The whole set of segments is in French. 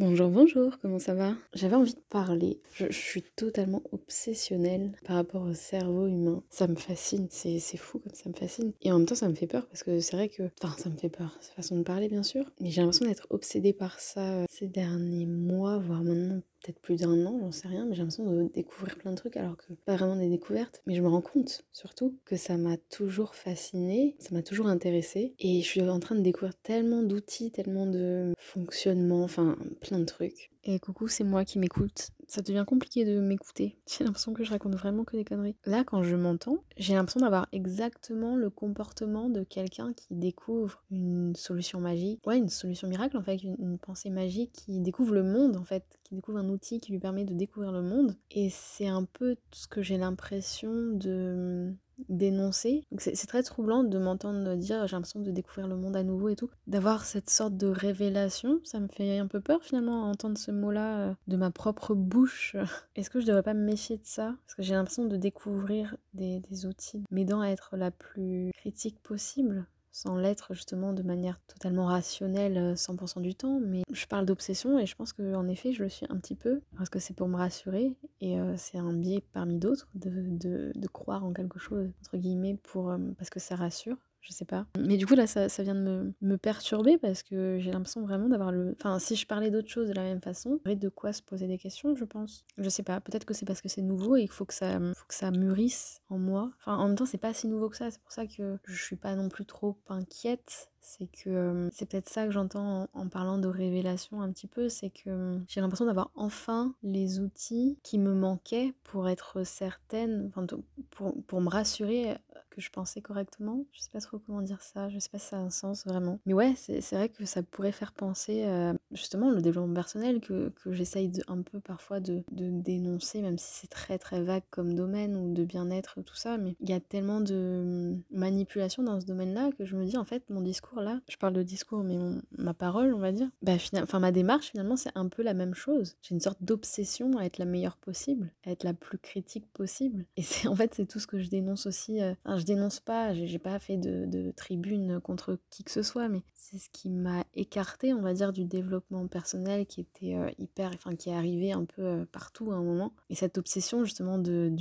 Bonjour, bonjour, comment ça va? J'avais envie de parler. Je, suis totalement obsessionnelle par rapport au cerveau humain. Ça me fascine, c'est c'est fou comme ça me fascine. Et en même temps, ça me fait peur parce que c'est vrai que. Enfin, ça me fait peur, c'est façon de parler bien sûr. Mais j'ai l'impression d'être obsédée par ça euh, ces derniers mois, voire maintenant plus d'un an, j'en sais rien, mais j'ai l'impression de découvrir plein de trucs alors que pas vraiment des découvertes. Mais je me rends compte surtout que ça m'a toujours fascinée, ça m'a toujours intéressée et je suis en train de découvrir tellement d'outils, tellement de fonctionnements, enfin plein de trucs. Et coucou, c'est moi qui m'écoute. Ça devient compliqué de m'écouter. J'ai l'impression que je raconte vraiment que des conneries. Là, quand je m'entends, j'ai l'impression d'avoir exactement le comportement de quelqu'un qui découvre une solution magique. Ouais, une solution miracle en fait, une, une pensée magique qui découvre le monde en fait, qui découvre un outil qui lui permet de découvrir le monde. Et c'est un peu ce que j'ai l'impression de dénoncer. C'est très troublant de m'entendre dire j'ai l'impression de découvrir le monde à nouveau et tout. D'avoir cette sorte de révélation, ça me fait un peu peur finalement à entendre ce mot-là euh, de ma propre bouche. Est-ce que je devrais pas me méfier de ça? Parce que j'ai l'impression de découvrir des, des outils m'aidant à être la plus critique possible sans l'être justement de manière totalement rationnelle euh, 100% du temps, mais je parle d'obsession et je pense qu'en effet je le suis un petit peu, parce que c'est pour me rassurer et euh, c'est un biais parmi d'autres de, de- de croire en quelque chose, entre guillemets, pour, euh, parce que ça rassure. Je sais pas. Mais du coup, là, ça, ça vient de me, me perturber parce que j'ai l'impression vraiment d'avoir le. Enfin, si je parlais d'autre chose de la même façon, aurait de quoi se poser des questions, je pense. Je sais pas. Peut-être que c'est parce que c'est nouveau et qu'il faut que ça, faut que ça mûrisse en moi. Enfin, en même temps, c'est pas si nouveau que ça. C'est pour ça que je suis pas non plus trop inquiète. C'est que euh, c'est peut-être ça que j'entends en, parlant de révélation un petit peu. C'est que euh, j'ai l'impression d'avoir enfin les outils qui me manquaient pour être certaine, enfin, pour, pour me rassurer que je pensais correctement. Je sais pas trop comment dire ça, je sais pas si ça a un sens vraiment. Mais ouais, c'est vrai que ça pourrait faire penser euh, justement le développement personnel que, que j'essaye un peu parfois de, de dénoncer, même si c'est très très vague comme domaine ou de bien-être, tout ça. Mais il y a tellement de manipulation dans ce domaine-là que je me dis en fait, mon discours là, je parle de discours, mais ma parole, on va dire, bah, enfin ma démarche finalement, c'est un peu la même chose. J'ai une sorte d'obsession à être la meilleure possible, à être la plus critique possible. Et c'est en fait, c'est tout ce que je dénonce aussi. euh, Enfin, je dénonce pas, j'ai pas fait de, tribune contre qui que ce soit, mais c'est ce qui m'a écarté, on va dire, du développement personnel qui était euh, hyper, enfin, qui est arrivé un peu euh, partout à un moment. Et cette obsession, justement, de,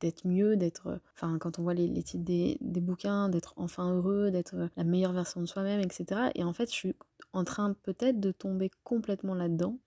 d'être mieux, d'être, enfin, quand on voit les, les titres des, des bouquins, d'être enfin heureux, d'être la meilleure version de soi-même, etc. Et en fait, je suis en train peut-être de tomber complètement là-dedans.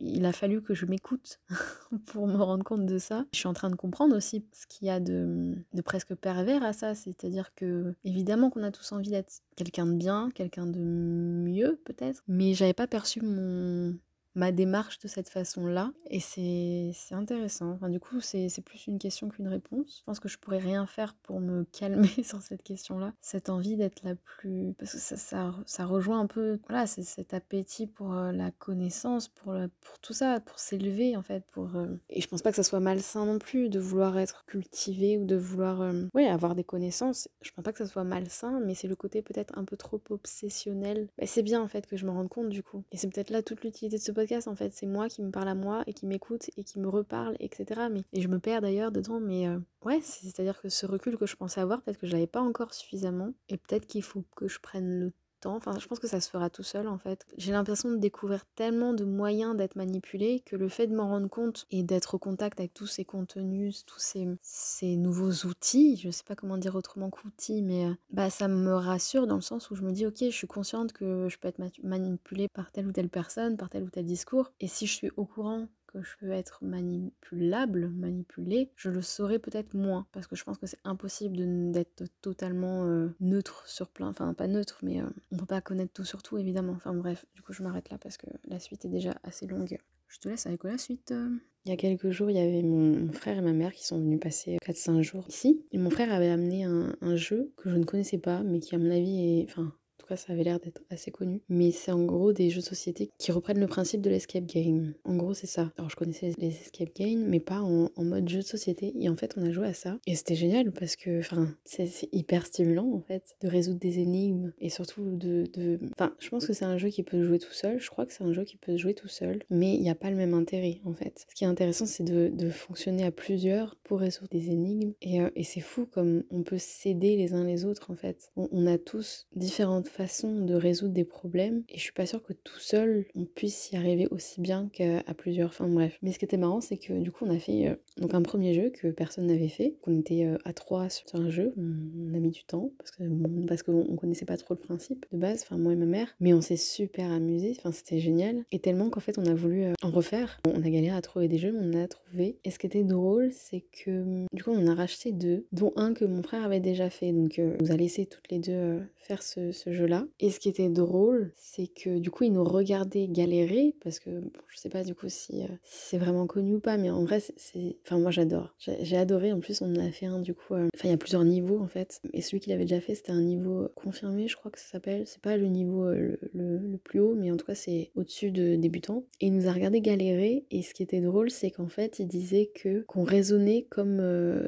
Il a fallu que je m'écoute pour me rendre compte de ça. Je suis en train de comprendre aussi ce qu'il y a de presque pervers à ça, c'est-à-dire que évidemment qu'on a tous envie d'être quelqu'un de bien, quelqu'un de mieux peut-être, mais j'avais pas perçu mon ma démarche de cette façon-là et c'est intéressant. Enfin, du coup, c'est plus une question qu'une réponse. Je pense que je pourrais rien faire pour me calmer sur cette question-là. Cette envie d'être la plus... Parce que ça, ça, ça rejoint un peu, voilà, cet appétit pour euh, la connaissance, pour, pour tout ça, pour s'élever en fait. Pour, euh, Et je pense pas que ça soit malsain non plus de vouloir être cultivé ou de vouloir euh, avoir des connaissances. Je pense pas que ça soit malsain, mais c'est le côté peut-être un peu trop obsessionnel. Bah, c'est bien en fait que je me rende compte du coup. Et c'est peut-être là toute l'utilité de ce podcast en fait. C'est moi qui me parle à moi et qui m'écoute et qui me reparle, etc. Mais, je me perds d'ailleurs dedans, mais euh, ouais, c'est- c'est-à-dire que ce recul que je pensais avoir, peut-être que je l'avais pas encore suffisamment. Et peut-être qu'il faut que je prenne le Enfin, je pense que ça se fera tout seul en fait. J'ai l'impression de découvrir tellement de moyens d'être manipulée que le fait de m'en rendre compte et d'être au contact avec tous ces contenus, tous ces, ces nouveaux outils, je sais pas comment dire autrement qu'outils, mais euh, bah ça me rassure dans le sens où je me dis ok, je suis consciente que je peux être ma- manipulée par telle ou telle personne, par tel ou tel discours, et si je suis au courant que je peux être manipulable, manipulée, je le saurais peut-être moins parce que je pense que c'est impossible d'être totalement euh, neutre sur plein, enfin pas neutre, mais euh, on peut pas connaître tout sur tout évidemment. Enfin bref, du coup je m'arrête là parce que la suite est déjà assez longue. Je te laisse avec la suite. euh. Il y a quelques jours, il y avait mon, mon frère et ma mère qui sont venus passer 4-5 jours ici. Et mon frère avait amené un, un jeu que je ne connaissais pas, mais qui à mon avis est... Enfin, ça avait l'air d'être assez connu. Mais c'est en gros des jeux de société qui reprennent le principe de l'escape game. En gros, c'est ça. Alors, je connaissais les escape games, mais pas en, mode jeu de société. Et en fait, on a joué à ça. Et c'était génial parce que, enfin, c'est hyper stimulant, en fait, de résoudre des énigmes et surtout de. Enfin, je pense que c'est un jeu qui peut jouer tout seul. Je crois que c'est un jeu qui peut jouer tout seul. Mais il n'y a pas le même intérêt, en fait. Ce qui est intéressant, c'est de, de, fonctionner à plusieurs pour résoudre des énigmes. Et, euh, et c'est fou comme on peut s'aider les uns les autres, en fait. On, on a tous différentes façons de résoudre des problèmes. Et je suis pas sûre que tout seul, on puisse y arriver aussi bien qu'à plusieurs. Enfin bref. Mais ce qui était marrant, c'est que du coup, on a fait euh, donc un premier jeu que personne n'avait fait. On était euh, à trois sur un jeu. On, a mis du temps parce que parce qu'on connaissait pas trop le principe de base. Enfin moi et ma mère. Mais on s'est super amusé. Enfin c'était génial. Et tellement qu'en fait, on a voulu euh, en refaire. On a galéré à trouver des jeux, mais on en a trouvé. Et ce qui était drôle, c'est que du coup, on a racheté deux, dont un que mon frère avait déjà fait. Donc on nous a laissé toutes les deux faire ce, ce jeu-là. Et ce qui était drôle, c'est que du coup, il nous regardait galérer parce que bon, je sais pas du coup si, euh, c'est vraiment connu ou pas, mais en vrai, c'est. Enfin, moi j'adore. J'ai adoré. En plus, on en a fait un du coup. Euh, enfin, il y a plusieurs niveaux en fait. Et celui qu'il avait déjà fait, c'était un niveau confirmé, je crois que ça s'appelle. C'est pas le niveau euh, le, plus haut, mais en tout cas, c'est au-dessus de débutant. Et il nous a regardé galérer. Et ce qui était drôle, c'est qu'en fait, il disait que qu'on raisonnait comme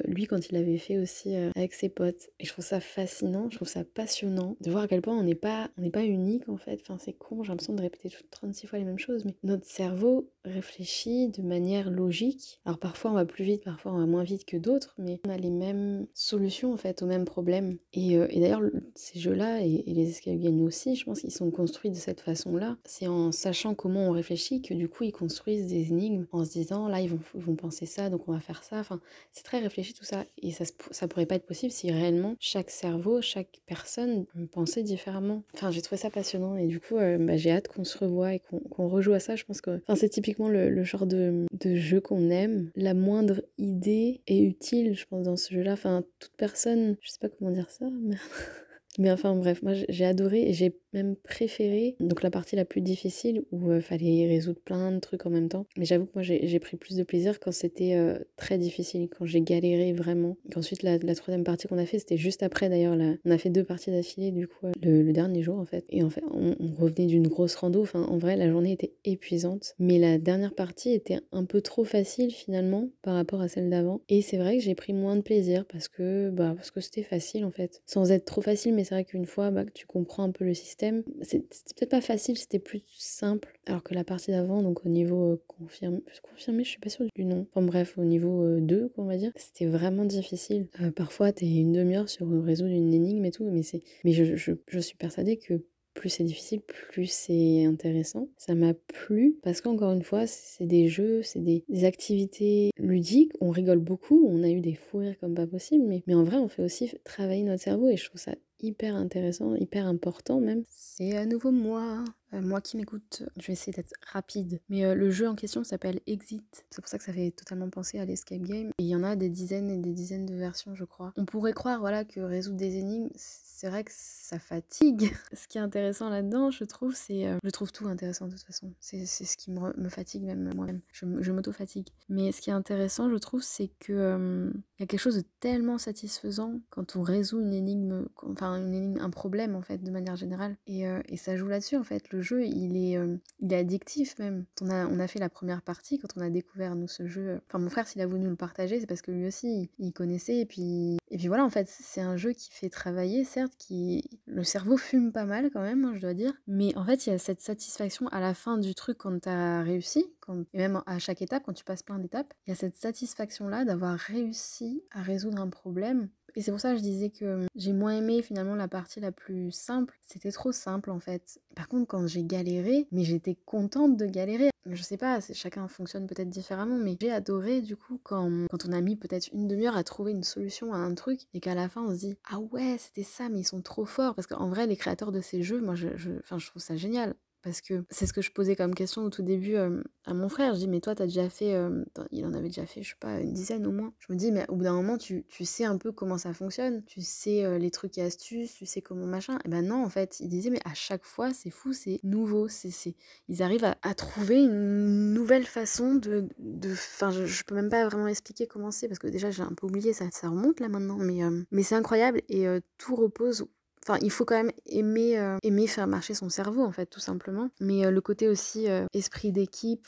lui quand il avait fait aussi avec ses potes. Et je trouve ça fascinant, je trouve ça passionnant de voir à quel point on n'est pas, on n'est pas unique en fait. Enfin, c'est con, j'ai l'impression de répéter 36 fois les mêmes choses, mais notre cerveau réfléchit de manière logique. Alors parfois on va plus vite, parfois on va moins vite que d'autres, mais on a les mêmes solutions en fait aux mêmes problèmes. Et, euh, d'ailleurs, ces jeux-là et, les escape aussi, je pense qu'ils sont construits de cette façon-là. C'est en sachant comment on réfléchit que du coup ils construisent des énigmes en se disant là ils vont, vont penser ça, donc on va faire ça. Enfin, c'est très réfléchi tout ça. Et ça, ça pourrait pas être possible si réellement chaque cerveau, chaque personne pensait différemment. Enfin, j'ai trouvé ça passionnant et du coup, euh, bah, j'ai hâte qu'on se revoie et qu'on rejoue à ça. Je pense que enfin, c'est typiquement le, genre de, de jeu qu'on aime. La moindre idée est utile, je pense, dans ce jeu-là. Enfin, toute personne, je sais pas comment dire ça, mais Mais enfin bref, moi j'ai adoré et j'ai même préféré donc la partie la plus difficile où euh, fallait résoudre plein de trucs en même temps. Mais j'avoue que moi j'ai pris plus de plaisir quand c'était euh, très difficile, quand j'ai galéré vraiment. Et ensuite la, la troisième partie qu'on a fait, c'était juste après d'ailleurs. On a fait deux parties d'affilée du coup euh, le, dernier jour en fait. Et en fait on, on revenait d'une grosse rando. Enfin en vrai la journée était épuisante. Mais la dernière partie était un peu trop facile finalement par rapport à celle d'avant. Et c'est vrai que j'ai pris moins de plaisir parce que bah parce que c'était facile en fait. Sans être trop facile mais c'est vrai qu'une fois bah, que tu comprends un peu le système, c'était peut-être pas facile, c'était plus simple. Alors que la partie d'avant, donc au niveau euh, confirmé, confirmé, je suis pas sûre du nom. Enfin bref, au niveau 2, euh, on va dire, c'était vraiment difficile. Euh, parfois, t'es une demi-heure sur résoudre une énigme et tout, mais mais je, suis persuadée que plus c'est difficile, plus c'est intéressant. Ça m'a plu parce qu'encore une fois, c'est des jeux, c'est des, activités ludiques. On rigole beaucoup, on a eu des fous rires comme pas possible, mais en vrai, on fait aussi travailler notre cerveau et je trouve ça hyper intéressant, hyper important même. C'est à nouveau moi, euh, moi qui m'écoute, je vais essayer d'être rapide. Mais euh, le jeu en question s'appelle Exit. C'est pour ça que ça fait totalement penser à l'escape game. Et il y en a des dizaines et des dizaines de versions, je crois. On pourrait croire, voilà, que résoudre des énigmes, c'est vrai que ça fatigue. ce qui est intéressant là-dedans, je trouve, c'est... Euh, je trouve tout intéressant de toute façon. C'est ce qui me, me fatigue même moi-même. Je, je m'auto-fatigue. Mais ce qui est intéressant, je trouve, c'est que il y a quelque chose de tellement satisfaisant quand on résout une énigme, enfin une énigme, un problème en fait, de manière générale. Et, et ça joue là-dessus en fait. Jeu, il est, euh, il est addictif même. On a, fait la première partie quand on a découvert nous ce jeu. Enfin, mon frère, s'il a voulu nous le partager, c'est parce que lui aussi, il, connaissait. Et puis, et puis voilà, en fait, c'est un jeu qui fait travailler, certes, qui le cerveau fume pas mal quand même, hein, je dois dire. Mais en fait, il y a cette satisfaction à la fin du truc quand t'as réussi, quand, et même à chaque étape, quand tu passes plein d'étapes, il y a cette satisfaction là d'avoir réussi à résoudre un problème et c'est pour ça que je disais que j'ai moins aimé finalement la partie la plus simple. C'était trop simple en fait. Par contre, quand j'ai galéré, mais j'étais contente de galérer. Je sais pas, chacun fonctionne peut-être différemment, mais j'ai adoré du coup quand, quand on a mis peut-être une demi-heure à trouver une solution à un truc et qu'à la fin on se dit ah ouais c'était ça mais ils sont trop forts parce qu'en vrai les créateurs de ces jeux moi je, je, je trouve ça génial parce que c'est ce que je posais comme question au tout début euh, à mon frère. Je dis, mais toi, t'as déjà fait. Euh, il en avait déjà fait, je sais pas, une dizaine au moins. Je me dis, mais au bout d'un moment, tu, tu, sais un peu comment ça fonctionne. Tu sais euh, les trucs et astuces, tu sais comment machin. Et ben non, en fait, il disait, mais à chaque fois, c'est fou, c'est nouveau. c'est Ils arrivent à, à, trouver une nouvelle façon de. Enfin, je, je, peux même pas vraiment expliquer comment c'est, parce que déjà, j'ai un peu oublié, ça, ça remonte là maintenant. Mais, mais c'est incroyable et tout repose enfin, il faut quand même aimer, euh, aimer faire marcher son cerveau, en fait, tout simplement. Mais euh, le côté aussi euh, esprit d'équipe,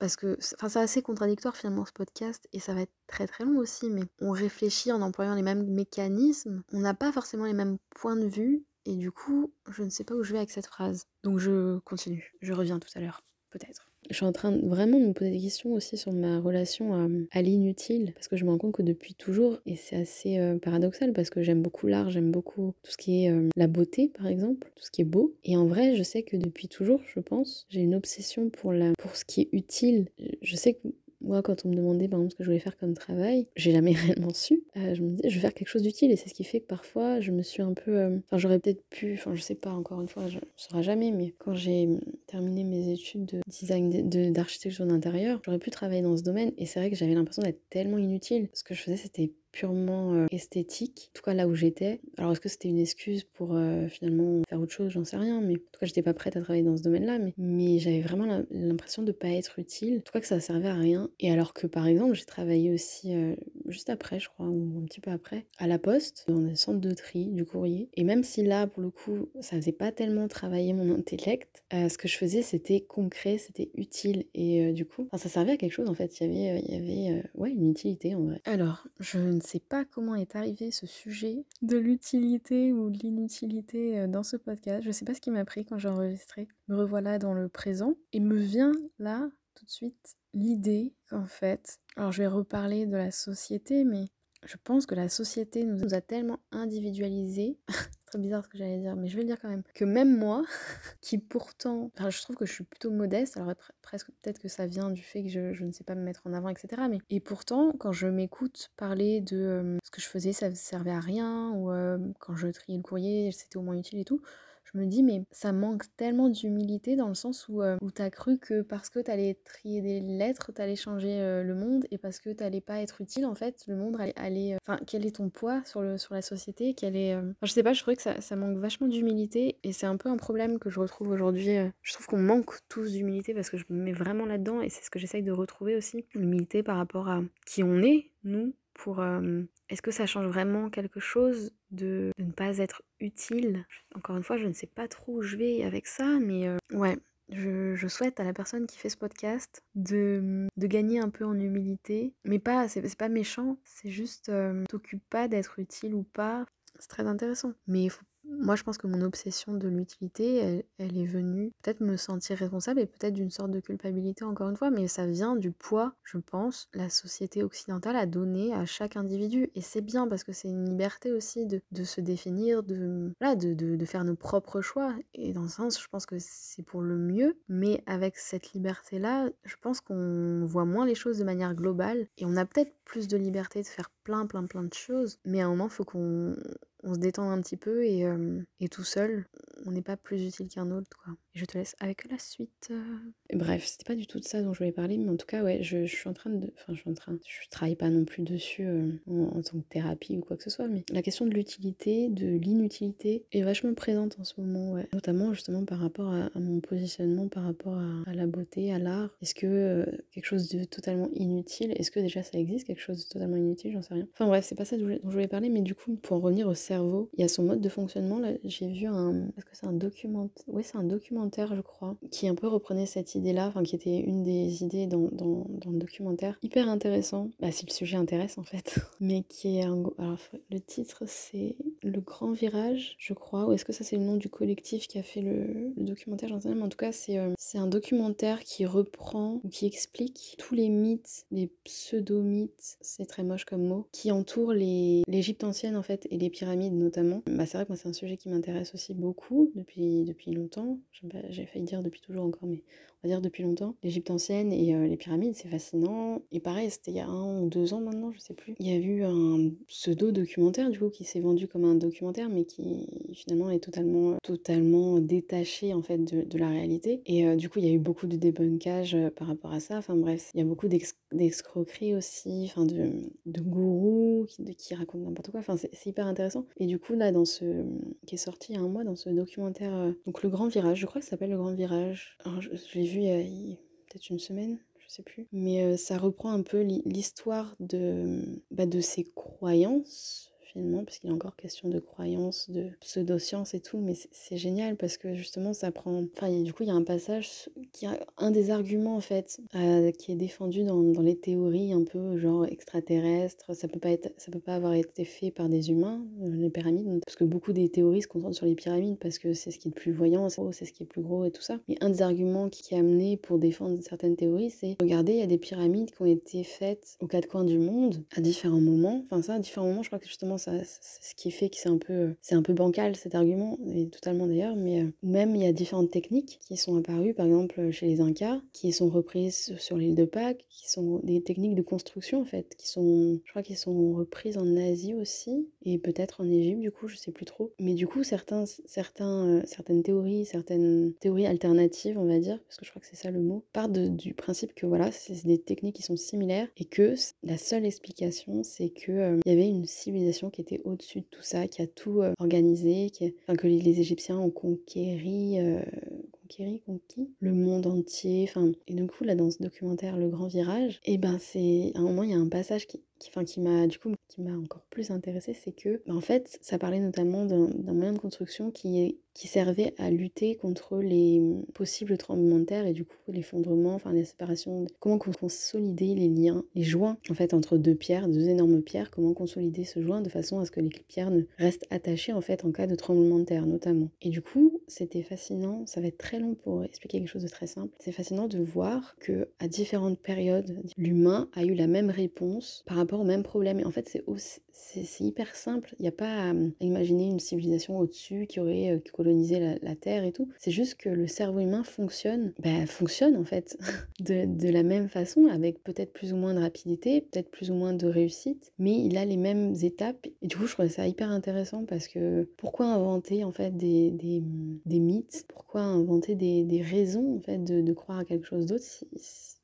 parce que c'est assez contradictoire finalement ce podcast et ça va être très très long aussi, mais on réfléchit en employant les mêmes mécanismes, on n'a pas forcément les mêmes points de vue et du coup, je ne sais pas où je vais avec cette phrase. Donc je continue, je reviens tout à l'heure, peut-être. Je suis en train de vraiment de me poser des questions aussi sur ma relation à, l'inutile, parce que je me rends compte que depuis toujours, et c'est assez euh, paradoxal, parce que j'aime beaucoup l'art, j'aime beaucoup tout ce qui est euh, la beauté, par exemple, tout ce qui est beau. Et en vrai, je sais que depuis toujours, je pense, j'ai une obsession pour, la, pour ce qui est utile. Je sais que moi, quand on me demandait par exemple ce que je voulais faire comme travail, j'ai jamais réellement su. Euh, je me disais, je vais faire quelque chose d'utile et c'est ce qui fait que parfois je me suis un peu. Euh, enfin, j'aurais peut-être pu, enfin, je sais pas, encore une fois, je ne saurai jamais, mais quand j'ai terminé mes études de design d'architecture d'intérieur, j'aurais pu travailler dans ce domaine et c'est vrai que j'avais l'impression d'être tellement inutile. Ce que je faisais, c'était purement euh, esthétique, en tout cas là où j'étais. Alors est-ce que c'était une excuse pour euh, finalement faire autre chose, j'en sais rien, mais en tout cas j'étais pas prête à travailler dans ce domaine-là, mais, j'avais vraiment l'impression de pas être utile, en tout cas que ça servait à rien. Et alors que par exemple j'ai travaillé aussi euh, juste après, je crois, ou un petit peu après, à la poste, dans des centres de tri du courrier. Et même si là pour le coup ça faisait pas tellement travailler mon intellect, ce que je faisais c'était concret, c'était utile et du coup, ça servait à quelque chose en fait. Il y avait, il y avait ouais une utilité en vrai. Alors je ne sais pas comment est arrivé ce sujet de l'utilité ou de l'inutilité euh, dans ce podcast. Je ne sais pas ce qui m'a pris quand j'ai enregistré. Me revoilà dans le présent et me vient là tout de suite l'idée qu'en fait, alors je vais reparler de la société, mais je pense que la société nous a tellement individualisés bizarre ce que j'allais dire, mais je vais le dire quand même. Que même moi, qui pourtant, enfin, je trouve que je suis plutôt modeste, alors presque peut-être que ça vient du fait que je, ne sais pas me mettre en avant, etc. Mais et pourtant, quand je m'écoute parler de euh, ce que je faisais, ça servait à rien, ou euh, quand je triais le courrier, c'était au moins utile et tout, je me dis, mais ça manque tellement d'humilité dans le sens où, euh, où t'as cru que parce que t'allais trier des lettres, t'allais changer euh, le monde et parce que t'allais pas être utile, en fait, le monde allait. Euh, enfin, quel est ton poids sur, la société quel est, je sais pas, je trouvais que ça, ça manque vachement d'humilité et c'est un peu un problème que je retrouve aujourd'hui. Je trouve qu'on manque tous d'humilité parce que je me mets vraiment là-dedans et c'est ce que j'essaye de retrouver aussi. L'humilité par rapport à qui on est, nous, pour est-ce que ça change vraiment quelque chose de, ne pas être utile? Encore une fois, je ne sais pas trop où je vais avec ça, mais ouais, je, souhaite à la personne qui fait ce podcast de, de gagner un peu en humilité, mais pas, c'est pas méchant, c'est juste euh, t'occupe pas d'être utile ou pas. C'est très intéressant, mais il faut moi, je pense que mon obsession de l'utilité, elle, est venue peut-être me sentir responsable et peut-être d'une sorte de culpabilité, encore une fois, mais ça vient du poids, je pense, la société occidentale a donné à chaque individu. Et c'est bien parce que c'est une liberté aussi de, se définir, de, voilà, de, de, faire nos propres choix. Et dans ce sens, je pense que c'est pour le mieux, mais avec cette liberté-là, je pense qu'on voit moins les choses de manière globale et on a peut-être plus de liberté de faire plein, plein, plein de choses, mais à un moment, il faut qu'on on se détend un petit peu et, tout seul, on n'est pas plus utile qu'un autre, quoi. je te laisse avec la suite. Euh. Bref, c'était pas du tout de ça dont je voulais parler, mais en tout cas, ouais, je, suis en train de. Enfin, je suis en train. Je travaille pas non plus dessus euh, en, tant que thérapie ou quoi que ce soit, mais la question de l'utilité, de l'inutilité est vachement présente en ce moment, ouais. Notamment, justement, par rapport à, mon positionnement, par rapport à, la beauté, à l'art. Est-ce que quelque chose de totalement inutile, est-ce que déjà ça existe, quelque chose de totalement inutile, j'en sais rien. Enfin, bref, c'est pas ça dont je voulais parler, mais du coup, pour en revenir au cerveau, il y a son mode de fonctionnement. Là, j'ai vu un. C'est un documentaire Oui, c'est un documentaire, je crois, qui un peu reprenait cette idée-là, enfin, qui était une des idées dans, dans, dans, le documentaire. Hyper intéressant, bah, si le sujet intéresse en fait. Mais qui est un. Alors, le titre, c'est Le Grand Virage, je crois. Ou est-ce que ça, c'est le nom du collectif qui a fait le, documentaire J'en sais pas, mais en tout cas, c'est euh, c'est un documentaire qui reprend ou qui explique tous les mythes, les pseudo-mythes, c'est très moche comme mot, qui entourent l'Égypte ancienne en fait et les pyramides notamment. Bah, c'est vrai que moi c'est un sujet qui m'intéresse aussi beaucoup depuis, longtemps. J'ai failli dire depuis toujours encore, mais on va dire depuis longtemps. L'Égypte ancienne et euh, les pyramides, c'est fascinant. Et pareil, c'était il y a un ou deux ans maintenant, je sais plus. Il y a eu un pseudo-documentaire du coup qui s'est vendu comme un documentaire, mais qui finalement est totalement, totalement détaché en fait de, la réalité. Et euh, du coup, il y a eu beaucoup de débunkage euh, par rapport à ça. Enfin bref, il y a beaucoup d'escroqueries aussi, enfin de, gourous qui, racontent n'importe quoi. Enfin, c'est hyper intéressant. Et du coup, là, dans ce. qui est sorti il y a un mois, dans ce documentaire, euh, donc Le Grand Virage, je crois que ça s'appelle Le Grand Virage. Alors, je, il y a, peut-être une semaine, je sais plus. Mais euh, ça reprend un peu l'histoire de, bah, de ses croyances finalement, parce qu'il est encore question de croyances, de pseudo-sciences et tout, mais c'est génial parce que justement ça prend... Enfin, du coup, il y a un passage qui a un des arguments en fait, euh, qui est défendu dans, dans, les théories un peu genre extraterrestres, ça peut pas être, ça peut pas avoir été fait par des humains, euh, les pyramides, parce que beaucoup des théories se concentrent sur les pyramides parce que c'est ce qui est le plus voyant, c'est ce qui est le plus gros et tout ça. Mais un des arguments qui est amené pour défendre certaines théories, c'est regardez, il y a des pyramides qui ont été faites aux quatre coins du monde à différents moments. Enfin ça, à différents moments, je crois que justement ce qui fait que c'est un peu, c'est un peu bancal cet argument, et totalement d'ailleurs. Mais euh, même il y a différentes techniques qui sont apparues, par exemple chez les Incas, qui sont reprises sur l'île de Pâques, qui sont des techniques de construction en fait, qui sont, je crois qu'ils sont reprises en Asie aussi, et peut-être en Égypte du coup, je sais plus trop. Mais du coup, certains, certains, euh, certaines théories, certaines théories alternatives, on va dire, parce que je crois que c'est ça le mot, partent du principe que voilà, c'est des techniques qui sont similaires et que la seule explication, c'est euh, il y avait une civilisation qui était au-dessus de tout ça, qui a tout euh, organisé, que les, Égyptiens ont conquéri, conquéri, conquis le monde entier. Enfin, et du coup, là, dans ce documentaire, Le Grand Virage, et eh ben c'est à un moment, il y a un passage qui, qui, enfin, qui m'a du coup qui m'a encore plus intéressé, c'est que bah, en fait, ça parlait notamment d'un moyen de construction qui servait à lutter contre les possibles tremblements de terre et du coup l'effondrement, enfin les séparations, comment consolider les liens, les joints en fait entre deux pierres, deux énormes pierres, comment consolider ce joint de façon à ce que les pierres ne restent attachées en fait en cas de tremblement de terre notamment. Et du coup, c'était fascinant, ça va être très long pour expliquer quelque chose de très simple. C'est fascinant de voir que à différentes périodes, l'humain a eu la même réponse par rapport au même problème. Et en fait, c'est c'est hyper simple. Il n'y a pas à, imaginer une civilisation au-dessus qui aurait euh, colonisé la, Terre et tout. C'est juste que le cerveau humain fonctionne, bah, fonctionne en fait de, la même façon, avec peut-être plus ou moins de rapidité, peut-être plus ou moins de réussite, mais il a les mêmes étapes. Et du coup, je trouvais ça hyper intéressant parce que pourquoi inventer en fait des, des, mythes? Pourquoi inventer des, des raisons en fait de, de croire à quelque chose d'autre si,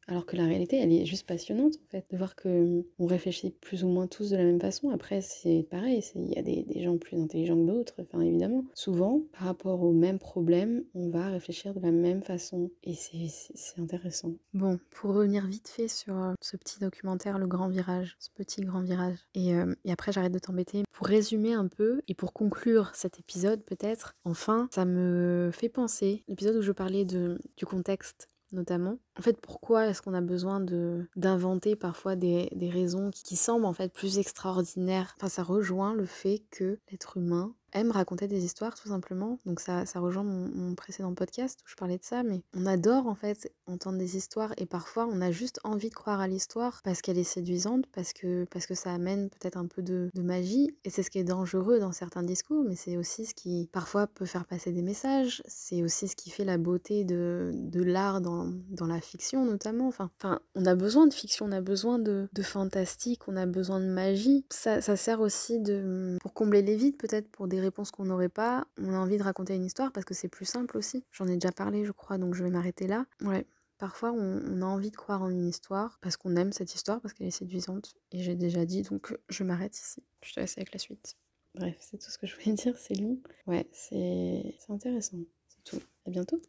alors que la réalité, elle est juste passionnante, en fait, de voir que on réfléchit plus ou moins tous de la même façon. Après, c'est pareil, il y a des, gens plus intelligents que d'autres, enfin, évidemment. Souvent, par rapport au même problème, on va réfléchir de la même façon. Et c'est intéressant. Bon, pour revenir vite fait sur euh, ce petit documentaire, Le Grand Virage, ce petit grand virage. Et, euh, et après, j'arrête de t'embêter. Pour résumer un peu, et pour conclure cet épisode, peut-être, enfin, ça me fait penser, l'épisode où je parlais de, du contexte notamment. En fait, pourquoi est-ce qu'on a besoin de d'inventer parfois des, des raisons qui, qui, semblent en fait plus extraordinaires? Enfin, ça rejoint le fait que l'être humain aime raconter des histoires tout simplement. Donc ça, ça rejoint mon, précédent podcast où je parlais de ça, mais on adore en fait entendre des histoires et parfois on a juste envie de croire à l'histoire parce qu'elle est séduisante, parce que, parce que ça amène peut-être un peu de, de magie et c'est ce qui est dangereux dans certains discours, mais c'est aussi ce qui parfois peut faire passer des messages, c'est aussi ce qui fait la beauté de, de l'art dans, dans la fiction notamment. Enfin, enfin, on a besoin de fiction, on a besoin de, de fantastique, on a besoin de magie. Ça, ça sert aussi de, pour combler les vides peut-être pour des réponses qu'on n'aurait pas, on a envie de raconter une histoire parce que c'est plus simple aussi. J'en ai déjà parlé, je crois, donc je vais m'arrêter là. Ouais. Parfois, on, a envie de croire en une histoire parce qu'on aime cette histoire, parce qu'elle est séduisante. Et j'ai déjà dit, donc je m'arrête ici. Je te laisse avec la suite. Bref, c'est tout ce que je voulais dire, c'est long. Ouais, c'est intéressant. C'est tout. À bientôt.